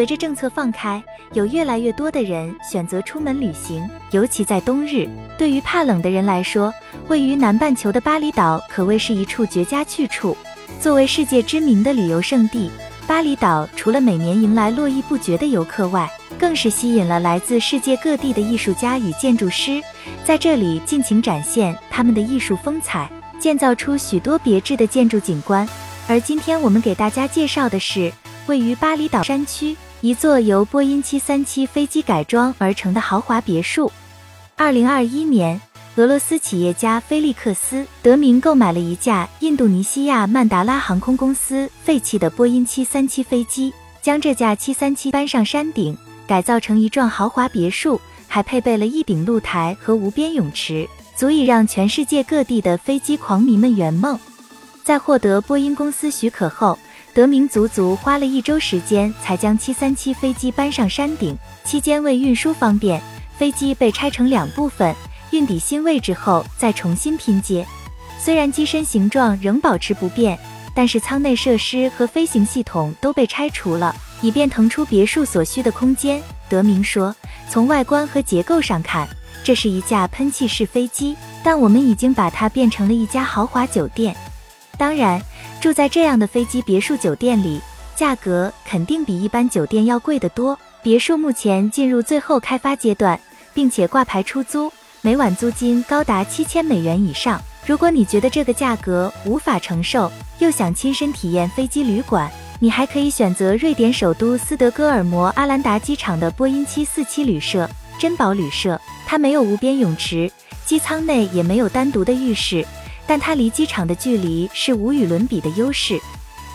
随着政策放开，有越来越多的人选择出门旅行，尤其在冬日。对于怕冷的人来说，位于南半球的巴厘岛可谓是一处绝佳去处。作为世界知名的旅游胜地，巴厘岛除了每年迎来络绎不绝的游客外，更是吸引了来自世界各地的艺术家与建筑师，在这里尽情展现他们的艺术风采，建造出许多别致的建筑景观。而今天我们给大家介绍的是位于巴厘岛山区。一座由波音737飞机改装而成的豪华别墅。二零二一年，俄罗斯企业家菲利克斯·德明购买了一架印度尼西亚曼达拉航空公司废弃的波音737飞机，将这架737搬上山顶，改造成一幢豪华别墅，还配备了一顶露台和无边泳池，足以让全世界各地的飞机狂迷们圆梦。在获得波音公司许可后，德明足足花了一周时间才将737飞机搬上山顶，期间为运输方便，飞机被拆成两部分，运抵新位置后再重新拼接。虽然机身形状仍保持不变，但是舱内设施和飞行系统都被拆除了，以便腾出别墅所需的空间。德明说：“从外观和结构上看，这是一架喷气式飞机，但我们已经把它变成了一家豪华酒店。当然。”住在这样的飞机别墅酒店里，价格肯定比一般酒店要贵得多。别墅目前进入最后开发阶段，并且挂牌出租，每晚租金高达七千美元以上。如果你觉得这个价格无法承受，又想亲身体验飞机旅馆，你还可以选择瑞典首都斯德哥尔摩阿兰达机场的波音七四七旅社——珍宝旅社。它没有无边泳池，机舱内也没有单独的浴室。但它离机场的距离是无与伦比的优势。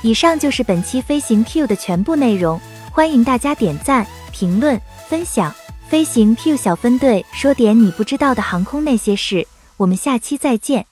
以上就是本期飞行 Q 的全部内容，欢迎大家点赞、评论、分享。飞行 Q 小分队说点你不知道的航空那些事，我们下期再见。